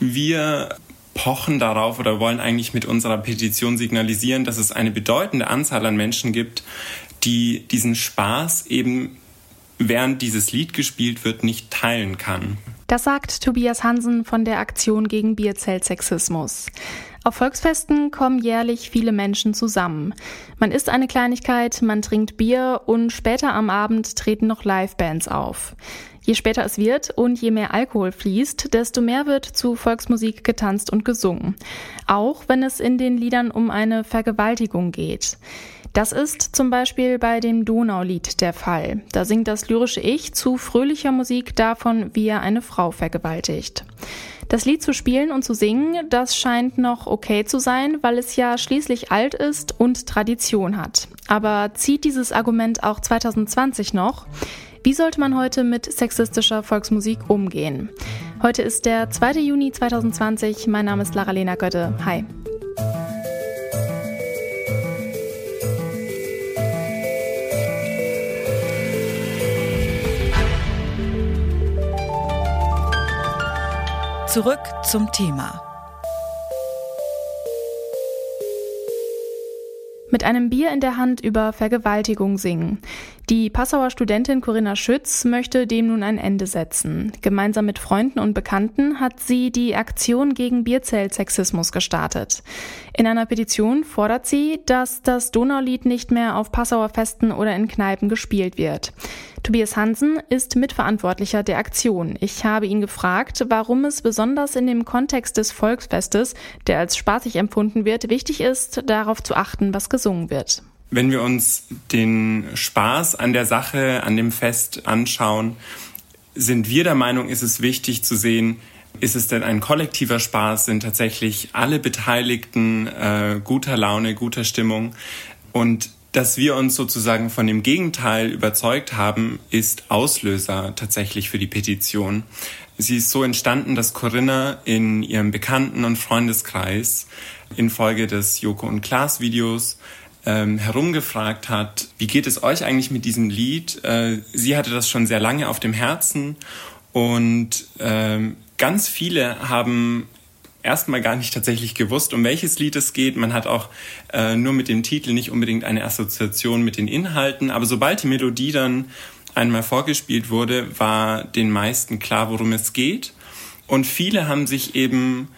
Wir pochen darauf oder wollen eigentlich mit unserer Petition signalisieren, dass es eine bedeutende Anzahl an Menschen gibt, die diesen Spaß eben während dieses Lied gespielt wird, nicht teilen kann. Das sagt Tobias Hansen von der Aktion gegen Bierzeltsexismus. Auf Volksfesten kommen jährlich viele Menschen zusammen. Man isst eine Kleinigkeit, man trinkt Bier und später am Abend treten noch Livebands auf. Je später es wird und je mehr Alkohol fließt, desto mehr wird zu Volksmusik getanzt und gesungen. Auch wenn es in den Liedern um eine Vergewaltigung geht. Das ist zum Beispiel bei dem Donaulied der Fall. Da singt das lyrische Ich zu fröhlicher Musik davon, wie er eine Frau vergewaltigt. Das Lied zu spielen und zu singen, das scheint noch okay zu sein, weil es ja schließlich alt ist und Tradition hat. Aber zieht dieses Argument auch 2020 noch? Wie sollte man heute mit sexistischer Volksmusik umgehen? Heute ist der 2. Juni 2020. Mein Name ist Lara-Lena Götte. Hi. Zurück zum Thema. Mit einem Bier in der Hand über Vergewaltigung singen. Die Passauer Studentin Corinna Schütz möchte dem nun ein Ende setzen. Gemeinsam mit Freunden und Bekannten hat sie die Aktion gegen Bierzeltsexismus gestartet. In einer Petition fordert sie, dass das Donaulied nicht mehr auf Passauer Festen oder in Kneipen gespielt wird. Tobias Hansen ist Mitverantwortlicher der Aktion. Ich habe ihn gefragt, warum es besonders in dem Kontext des Volksfestes, der als spaßig empfunden wird, wichtig ist, darauf zu achten, was gesungen wird. Wenn wir uns den Spaß an der Sache, an dem Fest anschauen, sind wir der Meinung, ist es wichtig zu sehen, ist es denn ein kollektiver Spaß? Sind tatsächlich alle Beteiligten äh, guter Laune, guter Stimmung? Und dass wir uns sozusagen von dem Gegenteil überzeugt haben, ist Auslöser tatsächlich für die Petition. Sie ist so entstanden, dass Corinna in ihrem Bekannten- und Freundeskreis infolge des Joko und Klaas Videos ähm, herumgefragt hat, wie geht es euch eigentlich mit diesem Lied? Äh, sie hatte das schon sehr lange auf dem Herzen und ähm, ganz viele haben erstmal gar nicht tatsächlich gewusst, um welches Lied es geht. Man hat auch äh, nur mit dem Titel nicht unbedingt eine Assoziation mit den Inhalten, aber sobald die Melodie dann einmal vorgespielt wurde, war den meisten klar, worum es geht. Und viele haben sich eben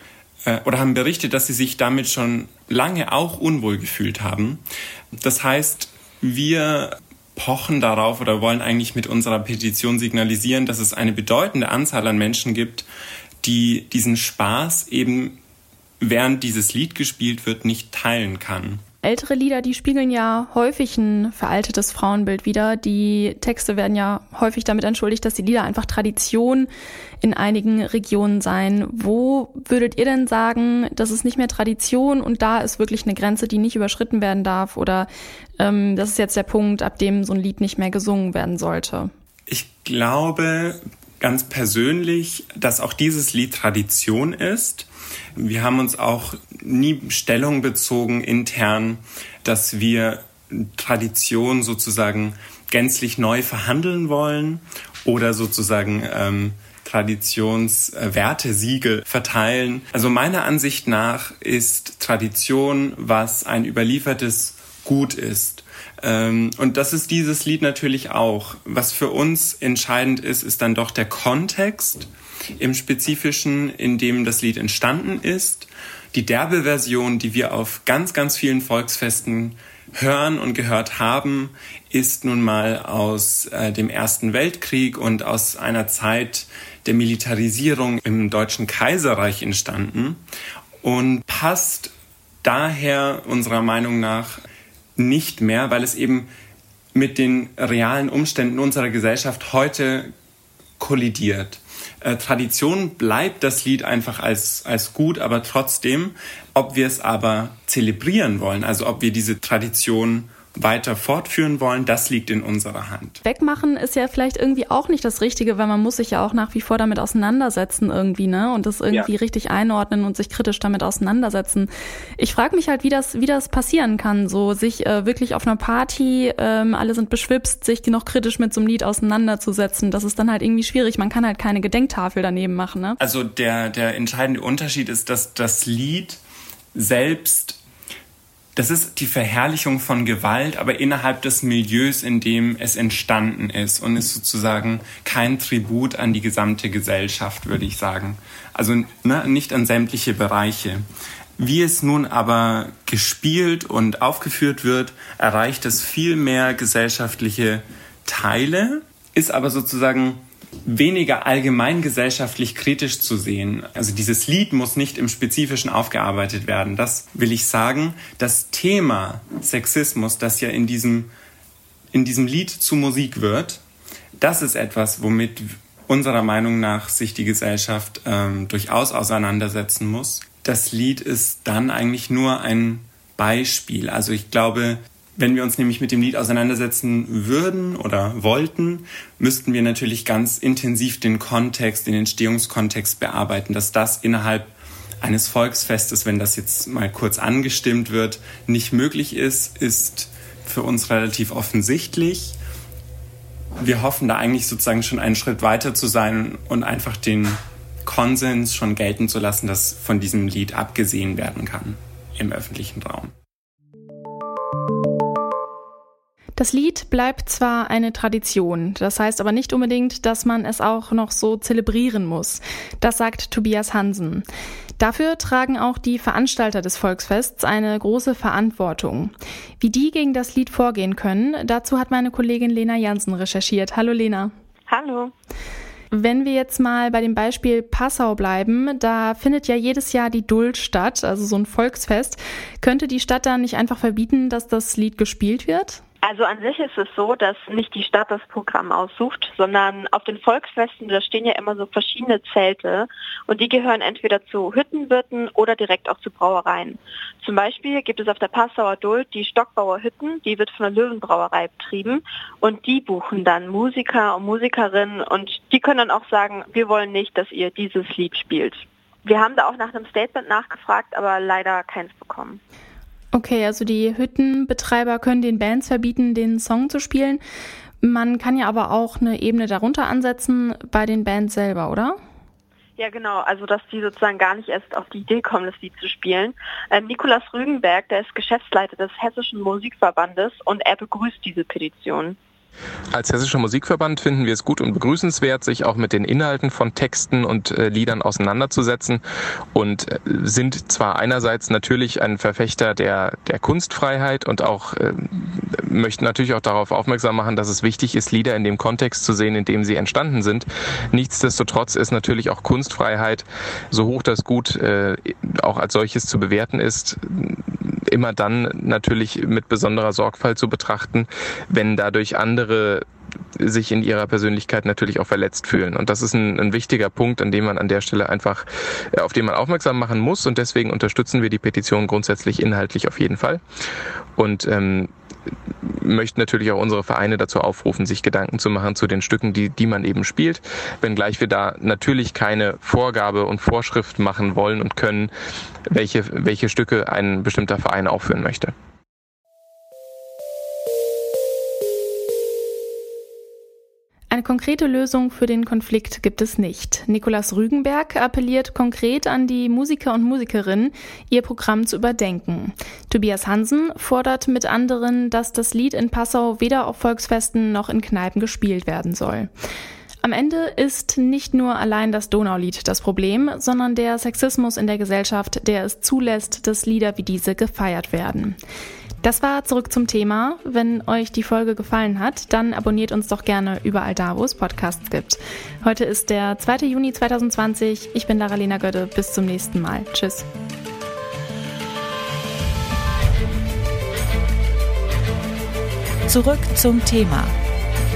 äh, oder haben berichtet, dass sie sich damit schon lange auch unwohl gefühlt haben. Das heißt, wir pochen darauf oder wollen eigentlich mit unserer Petition signalisieren, dass es eine bedeutende Anzahl an Menschen gibt, die diesen Spaß eben während dieses Lied gespielt wird, nicht teilen kann. Ältere Lieder, die spiegeln ja häufig ein veraltetes Frauenbild wider. Die Texte werden ja häufig damit entschuldigt, dass die Lieder einfach Tradition in einigen Regionen seien. Wo würdet ihr denn sagen, das ist nicht mehr Tradition und da ist wirklich eine Grenze, die nicht überschritten werden darf? Oder ähm, das ist jetzt der Punkt, ab dem so ein Lied nicht mehr gesungen werden sollte? Ich glaube ganz persönlich, dass auch dieses Lied Tradition ist wir haben uns auch nie Stellung bezogen intern, dass wir Tradition sozusagen gänzlich neu verhandeln wollen oder sozusagen ähm, Traditionswertesiegel verteilen. Also meiner Ansicht nach ist Tradition, was ein überliefertes Gut ist. Ähm, und das ist dieses Lied natürlich auch. Was für uns entscheidend ist, ist dann doch der Kontext im Spezifischen, in dem das Lied entstanden ist. Die derbe Version, die wir auf ganz, ganz vielen Volksfesten hören und gehört haben, ist nun mal aus äh, dem Ersten Weltkrieg und aus einer Zeit der Militarisierung im Deutschen Kaiserreich entstanden und passt daher unserer Meinung nach nicht mehr, weil es eben mit den realen Umständen unserer Gesellschaft heute kollidiert. Äh, Tradition bleibt das Lied einfach als, als gut, aber trotzdem, ob wir es aber zelebrieren wollen, also ob wir diese Tradition weiter fortführen wollen, das liegt in unserer Hand. Wegmachen ist ja vielleicht irgendwie auch nicht das Richtige, weil man muss sich ja auch nach wie vor damit auseinandersetzen irgendwie, ne? Und das irgendwie ja. richtig einordnen und sich kritisch damit auseinandersetzen. Ich frage mich halt, wie das, wie das passieren kann, so sich äh, wirklich auf einer Party, ähm, alle sind beschwipst, sich noch kritisch mit so einem Lied auseinanderzusetzen. Das ist dann halt irgendwie schwierig. Man kann halt keine Gedenktafel daneben machen, ne? Also der, der entscheidende Unterschied ist, dass das Lied selbst das ist die Verherrlichung von Gewalt, aber innerhalb des Milieus, in dem es entstanden ist und ist sozusagen kein Tribut an die gesamte Gesellschaft, würde ich sagen. Also ne, nicht an sämtliche Bereiche. Wie es nun aber gespielt und aufgeführt wird, erreicht es viel mehr gesellschaftliche Teile, ist aber sozusagen weniger allgemeingesellschaftlich kritisch zu sehen. Also dieses Lied muss nicht im Spezifischen aufgearbeitet werden. Das will ich sagen. Das Thema Sexismus, das ja in diesem, in diesem Lied zu Musik wird, das ist etwas, womit unserer Meinung nach sich die Gesellschaft ähm, durchaus auseinandersetzen muss. Das Lied ist dann eigentlich nur ein Beispiel. Also ich glaube, wenn wir uns nämlich mit dem Lied auseinandersetzen würden oder wollten, müssten wir natürlich ganz intensiv den Kontext, den Entstehungskontext bearbeiten, dass das innerhalb eines Volksfestes, wenn das jetzt mal kurz angestimmt wird, nicht möglich ist, ist für uns relativ offensichtlich. Wir hoffen da eigentlich sozusagen schon einen Schritt weiter zu sein und einfach den Konsens schon gelten zu lassen, dass von diesem Lied abgesehen werden kann im öffentlichen Raum. Das Lied bleibt zwar eine Tradition, das heißt aber nicht unbedingt, dass man es auch noch so zelebrieren muss. Das sagt Tobias Hansen. Dafür tragen auch die Veranstalter des Volksfests eine große Verantwortung. Wie die gegen das Lied vorgehen können, dazu hat meine Kollegin Lena Jansen recherchiert. Hallo Lena. Hallo. Wenn wir jetzt mal bei dem Beispiel Passau bleiben, da findet ja jedes Jahr die Duld statt, also so ein Volksfest. Könnte die Stadt dann nicht einfach verbieten, dass das Lied gespielt wird? Also an sich ist es so, dass nicht die Stadt das Programm aussucht, sondern auf den Volksfesten, da stehen ja immer so verschiedene Zelte und die gehören entweder zu Hüttenwirten oder direkt auch zu Brauereien. Zum Beispiel gibt es auf der Passauer Duld die Stockbauer Hütten, die wird von der Löwenbrauerei betrieben und die buchen dann Musiker und Musikerinnen und die können dann auch sagen, wir wollen nicht, dass ihr dieses Lied spielt. Wir haben da auch nach einem Statement nachgefragt, aber leider keins bekommen. Okay, also die Hüttenbetreiber können den Bands verbieten, den Song zu spielen. Man kann ja aber auch eine Ebene darunter ansetzen bei den Bands selber, oder? Ja, genau. Also, dass die sozusagen gar nicht erst auf die Idee kommen, das Lied zu spielen. Ähm, Nikolas Rügenberg, der ist Geschäftsleiter des Hessischen Musikverbandes und er begrüßt diese Petition. Als Hessischer Musikverband finden wir es gut und begrüßenswert, sich auch mit den Inhalten von Texten und äh, Liedern auseinanderzusetzen und äh, sind zwar einerseits natürlich ein Verfechter der, der Kunstfreiheit und auch äh, möchten natürlich auch darauf aufmerksam machen, dass es wichtig ist, Lieder in dem Kontext zu sehen, in dem sie entstanden sind. Nichtsdestotrotz ist natürlich auch Kunstfreiheit, so hoch das Gut äh, auch als solches zu bewerten ist, immer dann natürlich mit besonderer Sorgfalt zu betrachten, wenn dadurch andere sich in ihrer Persönlichkeit natürlich auch verletzt fühlen. Und das ist ein, ein, wichtiger Punkt, an dem man an der Stelle einfach, äh, auf den man aufmerksam machen muss. Und deswegen unterstützen wir die Petition grundsätzlich inhaltlich auf jeden Fall. Und ähm, möchten natürlich auch unsere Vereine dazu aufrufen, sich Gedanken zu machen zu den Stücken, die, die man eben spielt, wenngleich wir da natürlich keine Vorgabe und Vorschrift machen wollen und können, welche, welche Stücke ein bestimmter Verein aufführen möchte. Konkrete Lösung für den Konflikt gibt es nicht. Nikolaus Rügenberg appelliert konkret an die Musiker und Musikerinnen, ihr Programm zu überdenken. Tobias Hansen fordert mit anderen, dass das Lied in Passau weder auf Volksfesten noch in Kneipen gespielt werden soll. Am Ende ist nicht nur allein das Donaulied das Problem, sondern der Sexismus in der Gesellschaft, der es zulässt, dass Lieder wie diese gefeiert werden. Das war zurück zum Thema. Wenn euch die Folge gefallen hat, dann abonniert uns doch gerne überall da, wo es Podcasts gibt. Heute ist der 2. Juni 2020. Ich bin Lara Lena Götte. Bis zum nächsten Mal. Tschüss. Zurück zum Thema